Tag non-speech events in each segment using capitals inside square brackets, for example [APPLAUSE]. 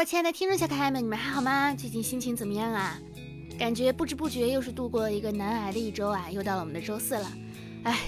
我亲爱的听众小可爱们，你们还好吗？最近心情怎么样啊？感觉不知不觉又是度过了一个难挨的一周啊，又到了我们的周四了。哎，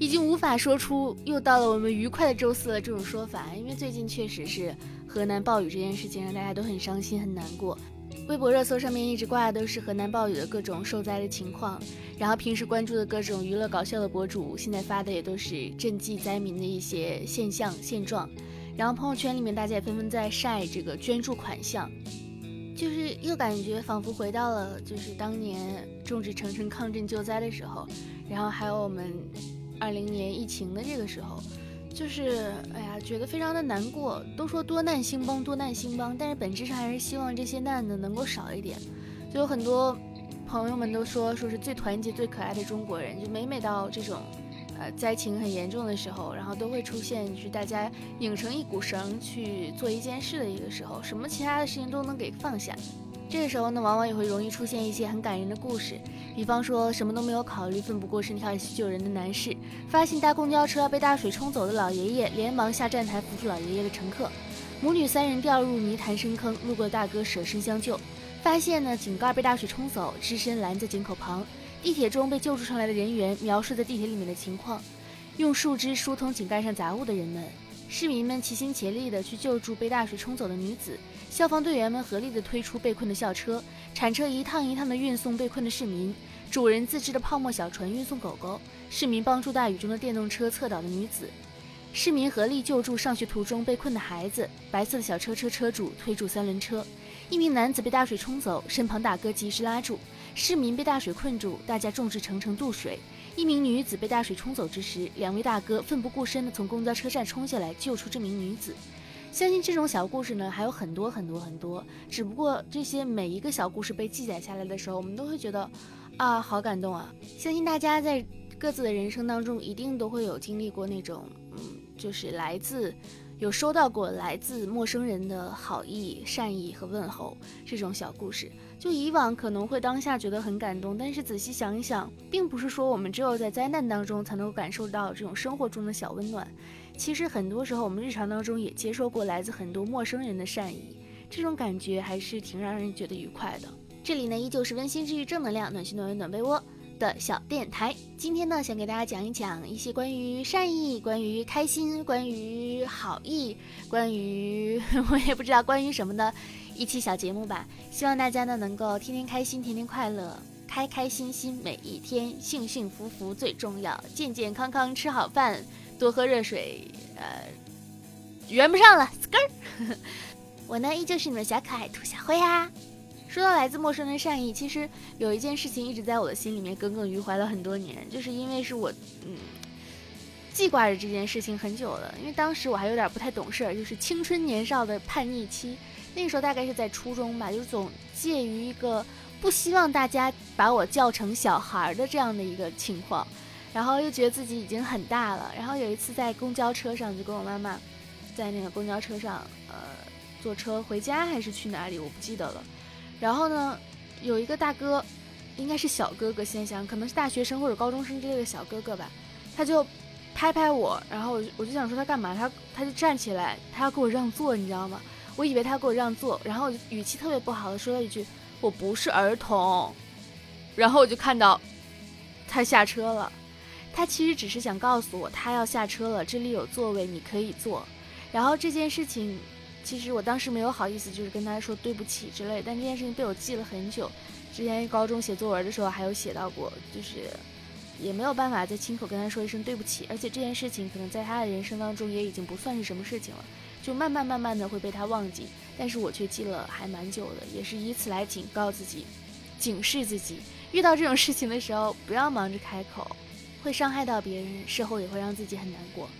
已经无法说出又到了我们愉快的周四了这种说法，因为最近确实是河南暴雨这件事情让大家都很伤心很难过。微博热搜上面一直挂的都是河南暴雨的各种受灾的情况，然后平时关注的各种娱乐搞笑的博主现在发的也都是赈济灾民的一些现象现状。然后朋友圈里面大家也纷纷在晒这个捐助款项，就是又感觉仿佛回到了就是当年众志成城抗震救灾的时候，然后还有我们二零年疫情的这个时候，就是哎呀觉得非常的难过。都说多难兴邦，多难兴邦，但是本质上还是希望这些难呢能够少一点。就有很多朋友们都说说是最团结、最可爱的中国人，就每每到这种。呃，灾情很严重的时候，然后都会出现，就是大家拧成一股绳去做一件事的一个时候，什么其他的事情都能给放下。这个时候呢，往往也会容易出现一些很感人的故事，比方说什么都没有考虑，奋不顾身跳下去救人的男士，发现搭公交车被大水冲走的老爷爷，连忙下站台扶住老爷爷的乘客，母女三人掉入泥潭深坑，路过的大哥舍身相救，发现呢井盖被大水冲走，只身拦在井口旁。地铁中被救助上来的人员描述在地铁里面的情况，用树枝疏通井盖上杂物的人们，市民们齐心协力的去救助被大水冲走的女子，消防队员们合力的推出被困的校车，铲车一趟一趟的运送被困的市民，主人自制的泡沫小船运送狗狗，市民帮助大雨中的电动车侧倒的女子，市民合力救助上学途中被困的孩子，白色的小车车车主推住三轮车，一名男子被大水冲走，身旁大哥及时拉住。市民被大水困住，大家众志成城渡水。一名女子被大水冲走之时，两位大哥奋不顾身地从公交车站冲下来救出这名女子。相信这种小故事呢还有很多很多很多，只不过这些每一个小故事被记载下来的时候，我们都会觉得啊，好感动啊！相信大家在各自的人生当中，一定都会有经历过那种，嗯，就是来自。有收到过来自陌生人的好意、善意和问候这种小故事，就以往可能会当下觉得很感动，但是仔细想一想，并不是说我们只有在灾难当中才能够感受到这种生活中的小温暖，其实很多时候我们日常当中也接受过来自很多陌生人的善意，这种感觉还是挺让人觉得愉快的。这里呢，依旧是温馨治愈、正能量、暖心暖胃暖被窝。的小电台，今天呢，想给大家讲一讲一些关于善意、关于开心、关于好意、关于 [LAUGHS] 我也不知道关于什么的一期小节目吧。希望大家呢能够天天开心，天天快乐，开开心心每一天，幸幸福福最重要，健健康康吃好饭，多喝热水。呃，圆不上了，根儿。[LAUGHS] 我呢，依旧是你们小可爱兔小灰啊。说到来自陌生人的善意，其实有一件事情一直在我的心里面耿耿于怀了很多年，就是因为是我，嗯，记挂着这件事情很久了。因为当时我还有点不太懂事儿，就是青春年少的叛逆期，那个时候大概是在初中吧，就是总介于一个不希望大家把我叫成小孩的这样的一个情况，然后又觉得自己已经很大了。然后有一次在公交车上，就跟我妈妈在那个公交车上，呃，坐车回家还是去哪里，我不记得了。然后呢，有一个大哥，应该是小哥哥，先想可能是大学生或者高中生之类的小哥哥吧，他就拍拍我，然后我我就想说他干嘛，他他就站起来，他要给我让座，你知道吗？我以为他给我让座，然后语气特别不好的说了一句我不是儿童，然后我就看到他下车了，他其实只是想告诉我他要下车了，这里有座位你可以坐，然后这件事情。其实我当时没有好意思，就是跟他说对不起之类，但这件事情被我记了很久。之前高中写作文的时候还有写到过，就是也没有办法再亲口跟他说一声对不起。而且这件事情可能在他的人生当中也已经不算是什么事情了，就慢慢慢慢的会被他忘记。但是我却记了还蛮久的，也是以此来警告自己，警示自己，遇到这种事情的时候不要忙着开口，会伤害到别人，事后也会让自己很难过。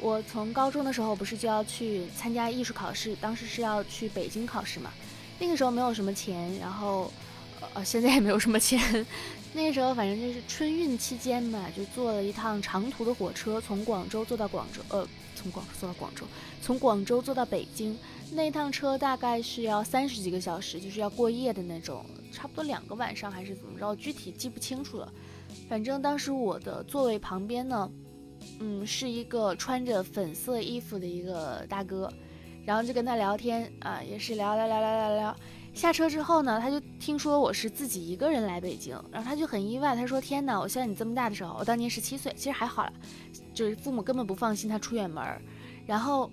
我从高中的时候不是就要去参加艺术考试，当时是要去北京考试嘛。那个时候没有什么钱，然后，呃，现在也没有什么钱。[LAUGHS] 那个时候反正就是春运期间嘛，就坐了一趟长途的火车，从广州坐到广州，呃，从广州坐到广州，从广州坐到北京。那趟车大概是要三十几个小时，就是要过夜的那种，差不多两个晚上还是怎么着，具体记不清楚了。反正当时我的座位旁边呢。嗯，是一个穿着粉色衣服的一个大哥，然后就跟他聊天啊，也是聊聊聊聊聊聊。下车之后呢，他就听说我是自己一个人来北京，然后他就很意外，他说：“天哪，我像你这么大的时候，我当年十七岁，其实还好了，就是父母根本不放心他出远门。”然后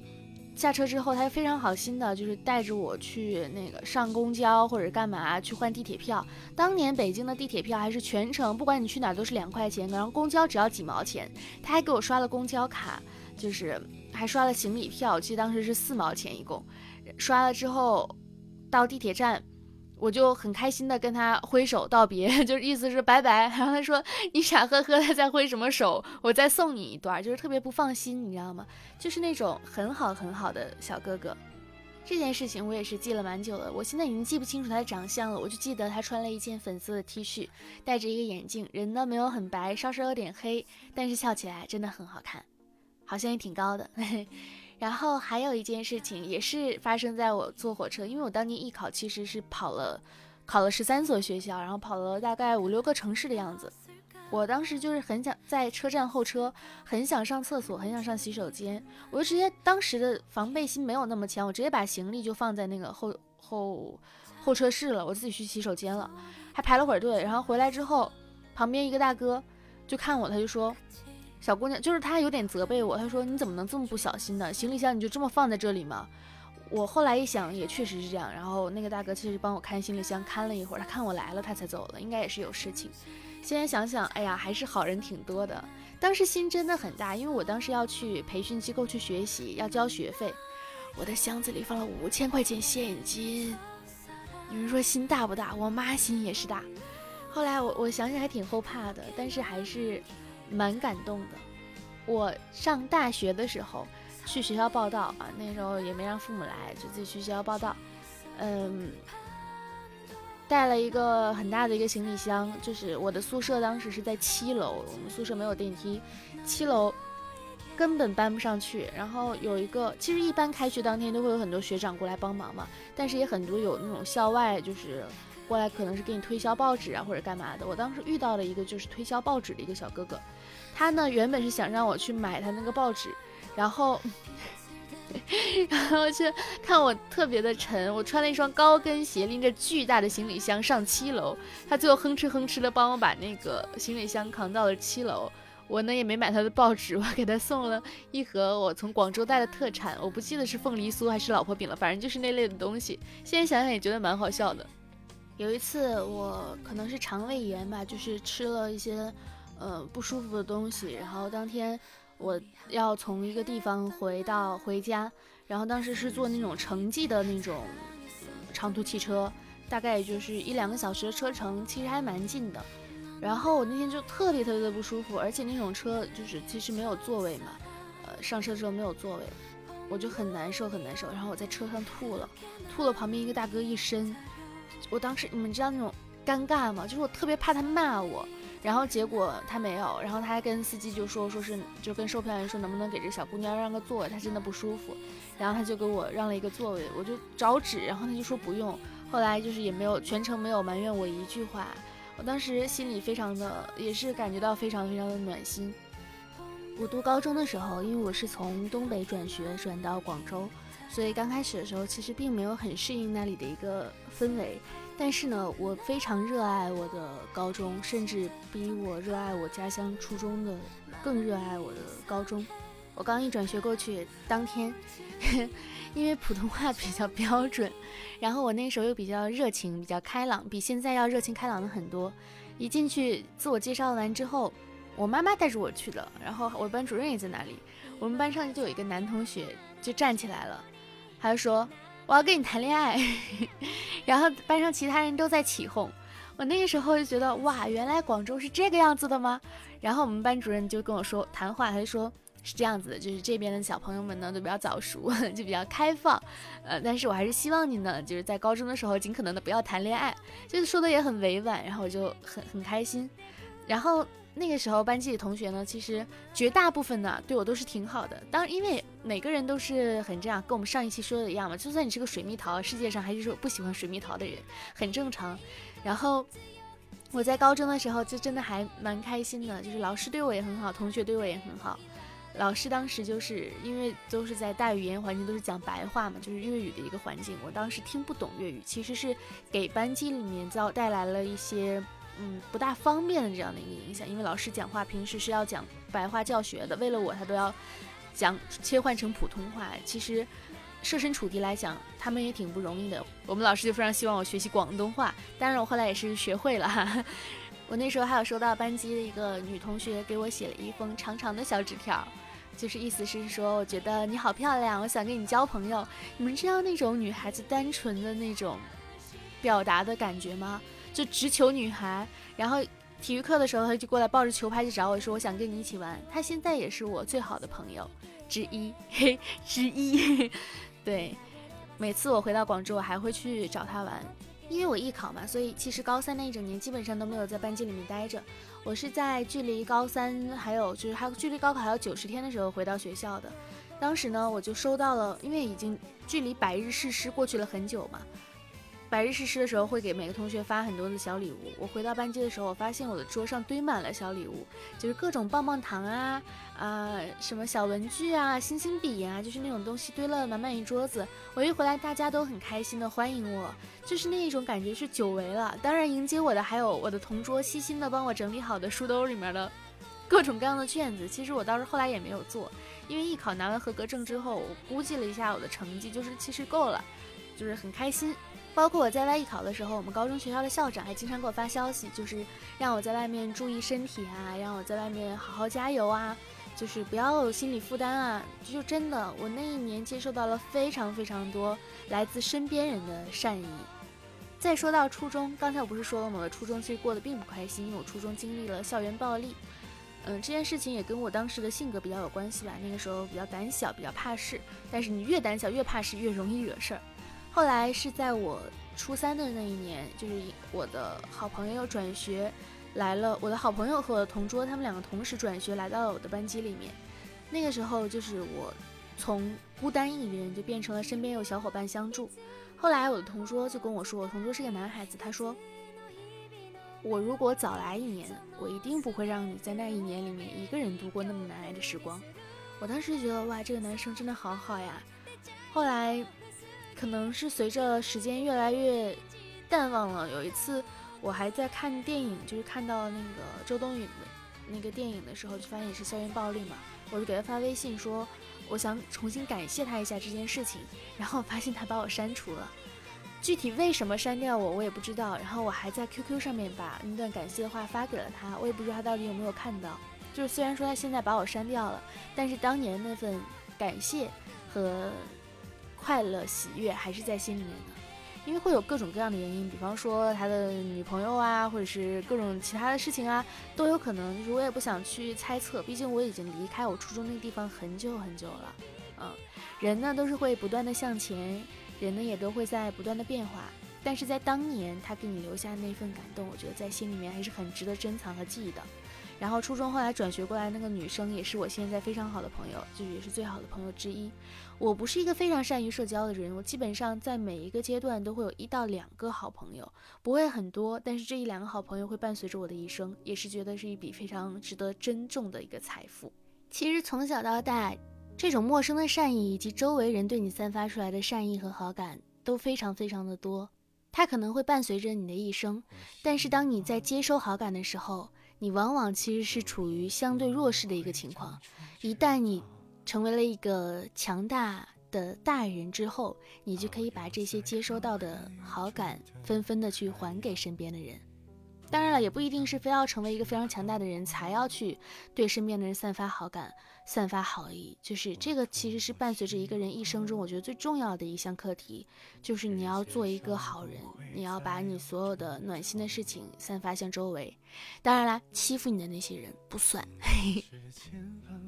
下车之后，他就非常好心的，就是带着我去那个上公交或者干嘛去换地铁票。当年北京的地铁票还是全程，不管你去哪儿都是两块钱，然后公交只要几毛钱。他还给我刷了公交卡，就是还刷了行李票，其实当时是四毛钱一共。刷了之后。到地铁站，我就很开心的跟他挥手道别，[LAUGHS] 就是意思是拜拜。[LAUGHS] 然后他说：“你傻呵呵的在挥什么手？我再送你一段。”就是特别不放心，你知道吗？就是那种很好很好的小哥哥。这件事情我也是记了蛮久了，我现在已经记不清楚他的长相了，我就记得他穿了一件粉色的 T 恤，戴着一个眼镜，人呢没有很白，稍稍有点黑，但是笑起来真的很好看，好像也挺高的。[LAUGHS] 然后还有一件事情，也是发生在我坐火车，因为我当年艺考其实是跑了，考了十三所学校，然后跑了大概五六个城市的样子。我当时就是很想在车站候车，很想上厕所，很想上洗手间，我就直接当时的防备心没有那么强，我直接把行李就放在那个候候候车室了，我自己去洗手间了，还排了会儿队。然后回来之后，旁边一个大哥就看我，他就说。小姑娘就是她，有点责备我。她说：“你怎么能这么不小心呢？行李箱你就这么放在这里吗？”我后来一想，也确实是这样。然后那个大哥其实帮我看行李箱，看了一会儿，他看我来了，他才走了，应该也是有事情。现在想想，哎呀，还是好人挺多的。当时心真的很大，因为我当时要去培训机构去学习，要交学费。我的箱子里放了五千块钱现金。你们说心大不大？我妈心也是大。后来我我想想还挺后怕的，但是还是。蛮感动的。我上大学的时候去学校报道啊，那时候也没让父母来，就自己去学校报道。嗯，带了一个很大的一个行李箱，就是我的宿舍当时是在七楼，我们宿舍没有电梯，七楼根本搬不上去。然后有一个，其实一般开学当天都会有很多学长过来帮忙嘛，但是也很多有那种校外就是。过来可能是给你推销报纸啊，或者干嘛的。我当时遇到了一个就是推销报纸的一个小哥哥，他呢原本是想让我去买他那个报纸，然后，[LAUGHS] 然后去看我特别的沉，我穿了一双高跟鞋，拎着巨大的行李箱上七楼，他最后哼哧哼哧的帮我把那个行李箱扛到了七楼。我呢也没买他的报纸，我给他送了一盒我从广州带的特产，我不记得是凤梨酥还是老婆饼了，反正就是那类的东西。现在想想也觉得蛮好笑的。有一次，我可能是肠胃炎吧，就是吃了一些，呃不舒服的东西。然后当天我要从一个地方回到回家，然后当时是坐那种城际的那种长途汽车，大概也就是一两个小时的车程，其实还蛮近的。然后我那天就特别特别的不舒服，而且那种车就是其实没有座位嘛，呃上车的时候没有座位，我就很难受很难受。然后我在车上吐了，吐了旁边一个大哥一身。我当时你们知道那种尴尬吗？就是我特别怕他骂我，然后结果他没有，然后他还跟司机就说说是就跟售票员说能不能给这小姑娘让个座位，她真的不舒服，然后他就给我让了一个座位，我就找纸，然后他就说不用，后来就是也没有全程没有埋怨我一句话，我当时心里非常的也是感觉到非常非常的暖心。我读高中的时候，因为我是从东北转学转到广州。所以刚开始的时候，其实并没有很适应那里的一个氛围。但是呢，我非常热爱我的高中，甚至比我热爱我家乡初中的更热爱我的高中。我刚一转学过去当天，[LAUGHS] 因为普通话比较标准，然后我那时候又比较热情、比较开朗，比现在要热情开朗的很多。一进去自我介绍完之后，我妈妈带着我去的，然后我班主任也在那里。我们班上就有一个男同学就站起来了。他说我要跟你谈恋爱，[LAUGHS] 然后班上其他人都在起哄。我那个时候就觉得哇，原来广州是这个样子的吗？然后我们班主任就跟我说谈话，他就说是这样子的，就是这边的小朋友们呢都比较早熟，[LAUGHS] 就比较开放。呃，但是我还是希望你呢，就是在高中的时候尽可能的不要谈恋爱，就是说的也很委婉，然后我就很很开心。然后。那个时候班级里同学呢，其实绝大部分呢对我都是挺好的。当因为每个人都是很这样，跟我们上一期说的一样嘛。就算你是个水蜜桃，世界上还是说不喜欢水蜜桃的人，很正常。然后我在高中的时候就真的还蛮开心的，就是老师对我也很好，同学对我也很好。老师当时就是因为都是在大语言环境，都是讲白话嘛，就是粤语的一个环境。我当时听不懂粤语，其实是给班级里面造带来了一些嗯不大方便的这样的一个影响。因为老师讲话平时是要讲白话教学的，为了我他都要讲切换成普通话。其实设身处地来讲，他们也挺不容易的。我们老师就非常希望我学习广东话，当然我后来也是学会了。哈。[LAUGHS] 我那时候还有收到班级的一个女同学给我写了一封长长的小纸条。就是意思是说，我觉得你好漂亮，我想跟你交朋友。你们知道那种女孩子单纯的那种表达的感觉吗？就直球女孩。然后体育课的时候，她就过来抱着球拍去找我说，我想跟你一起玩。她现在也是我最好的朋友之一，嘿，之一。[LAUGHS] 对，每次我回到广州，我还会去找她玩。因为我艺考嘛，所以其实高三那一整年基本上都没有在班级里面待着。我是在距离高三还有就是还距离高考还有九十天的时候回到学校的。当时呢，我就收到了，因为已经距离百日誓师过去了很久嘛。百日誓师的时候会给每个同学发很多的小礼物。我回到班级的时候，我发现我的桌上堆满了小礼物，就是各种棒棒糖啊啊，什么小文具啊、星星笔呀，就是那种东西堆了满满一桌子。我一回来，大家都很开心的欢迎我，就是那一种感觉是久违了。当然，迎接我的还有我的同桌细心的帮我整理好的书兜里面的各种各样的卷子。其实我倒是后来也没有做，因为艺考拿完合格证之后，我估计了一下我的成绩，就是其实够了，就是很开心。包括我在外艺考的时候，我们高中学校的校长还经常给我发消息，就是让我在外面注意身体啊，让我在外面好好加油啊，就是不要有心理负担啊。就真的，我那一年接受到了非常非常多来自身边人的善意。再说到初中，刚才我不是说了吗？我初中其实过得并不开心，因为我初中经历了校园暴力。嗯，这件事情也跟我当时的性格比较有关系吧。那个时候比较胆小，比较怕事。但是你越胆小越怕事，越容易惹事儿。后来是在我初三的那一年，就是我的好朋友转学来了，我的好朋友和我的同桌，他们两个同时转学来到了我的班级里面。那个时候，就是我从孤单一人就变成了身边有小伙伴相助。后来我的同桌就跟我说，我同桌是个男孩子，他说我如果早来一年，我一定不会让你在那一年里面一个人度过那么难挨的时光。我当时觉得哇，这个男生真的好好呀。后来。可能是随着时间越来越淡忘了。有一次，我还在看电影，就是看到那个周冬雨的那个电影的时候，就发现也是校园暴力嘛。我就给他发微信说，我想重新感谢他一下这件事情。然后发现他把我删除了，具体为什么删掉我，我也不知道。然后我还在 QQ 上面把那段感谢的话发给了他，我也不知道他到底有没有看到。就是虽然说他现在把我删掉了，但是当年那份感谢和。快乐喜悦还是在心里面的，因为会有各种各样的原因，比方说他的女朋友啊，或者是各种其他的事情啊，都有可能。就是我也不想去猜测，毕竟我已经离开我初中那个地方很久很久了。嗯，人呢都是会不断的向前，人呢也都会在不断的变化。但是在当年他给你留下那份感动，我觉得在心里面还是很值得珍藏和记忆的。然后初中后来转学过来那个女生也是我现在非常好的朋友，就也是最好的朋友之一。我不是一个非常善于社交的人，我基本上在每一个阶段都会有一到两个好朋友，不会很多，但是这一两个好朋友会伴随着我的一生，也是觉得是一笔非常值得珍重的一个财富。其实从小到大，这种陌生的善意以及周围人对你散发出来的善意和好感都非常非常的多，它可能会伴随着你的一生，但是当你在接收好感的时候，你往往其实是处于相对弱势的一个情况，一旦你成为了一个强大的大人之后，你就可以把这些接收到的好感纷纷的去还给身边的人。当然了，也不一定是非要成为一个非常强大的人才要去对身边的人散发好感、散发好意。就是这个，其实是伴随着一个人一生中，我觉得最重要的一项课题，就是你要做一个好人，你要把你所有的暖心的事情散发向周围。当然啦，欺负你的那些人不算。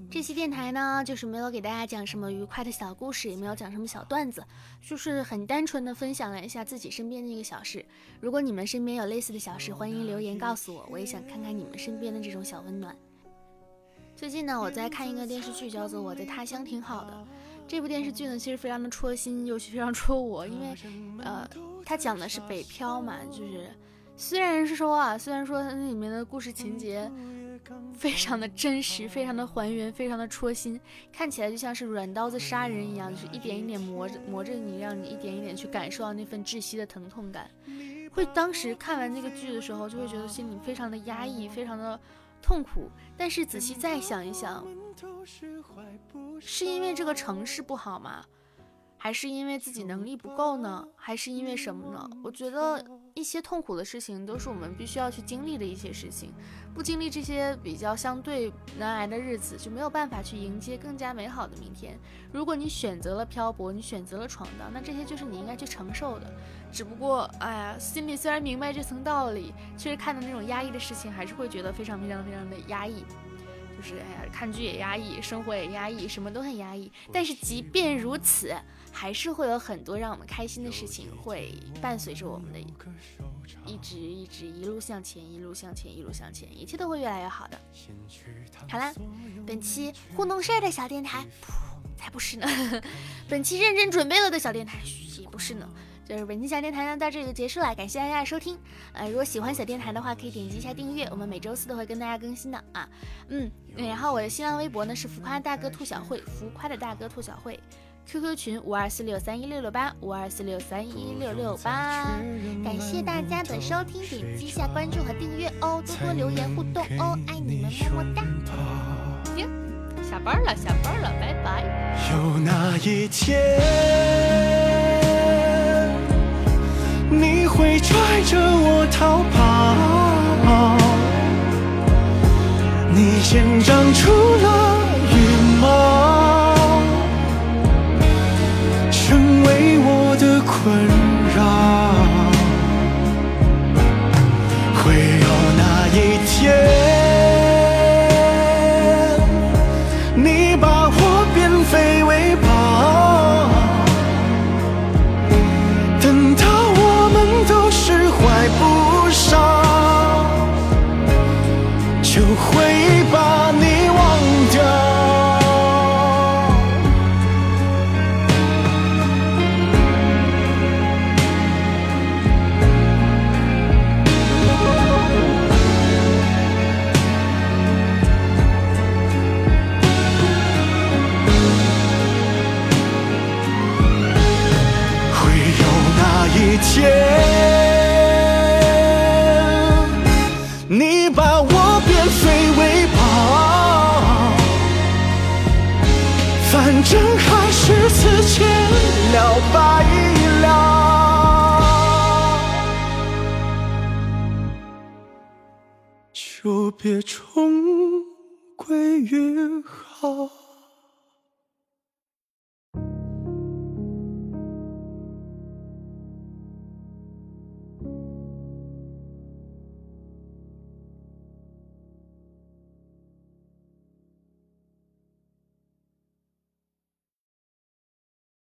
这期电台呢，就是没有给大家讲什么愉快的小故事，也没有讲什么小段子，就是很单纯的分享了一下自己身边的一个小事。如果你们身边有类似的小事，欢迎留言告诉我，我也想看看你们身边的这种小温暖。最近呢，我在看一个电视剧，叫做《我在他乡挺好的》。这部电视剧呢，其实非常的戳心，尤其非常戳我，因为，呃，它讲的是北漂嘛，就是虽然是说啊，虽然说它那里面的故事情节。非常的真实，非常的还原，非常的戳心，看起来就像是软刀子杀人一样，就是一点一点磨着磨着你，让你一点一点去感受到那份窒息的疼痛感。会当时看完那个剧的时候，就会觉得心里非常的压抑，非常的痛苦。但是仔细再想一想，是因为这个城市不好吗？还是因为自己能力不够呢？还是因为什么呢？我觉得一些痛苦的事情都是我们必须要去经历的一些事情，不经历这些比较相对难挨的日子，就没有办法去迎接更加美好的明天。如果你选择了漂泊，你选择了闯荡，那这些就是你应该去承受的。只不过，哎呀，心里虽然明白这层道理，确实看到那种压抑的事情，还是会觉得非常非常非常的压抑。就是哎呀，看剧也压抑，生活也压抑，什么都很压抑。但是即便如此，还是会有很多让我们开心的事情会伴随着我们的，一直一直一路向前，一路向前，一路向前，一切都会越来越好的。好啦，本期糊弄事儿的小电台，噗，才不是呢。[LAUGHS] 本期认真准备了的小电台，也不是呢。就是本期小电台呢，到这里就结束了，感谢大家的收听。呃，如果喜欢小电台的话，可以点击一下订阅，我们每周四都会跟大家更新的啊。嗯，然后我的新浪微博呢是浮夸大哥兔小慧，浮夸的大哥兔小慧，QQ 群五二四六三一六六八，五二四六三一六六八。感谢大家的收听，点击一下关注和订阅哦，多多留言互动哦，爱你们，么么哒。行，下班了，下班了，拜拜。有那一天。着我逃跑，你先长出回忆。人还是此间了白了，就别重归于好。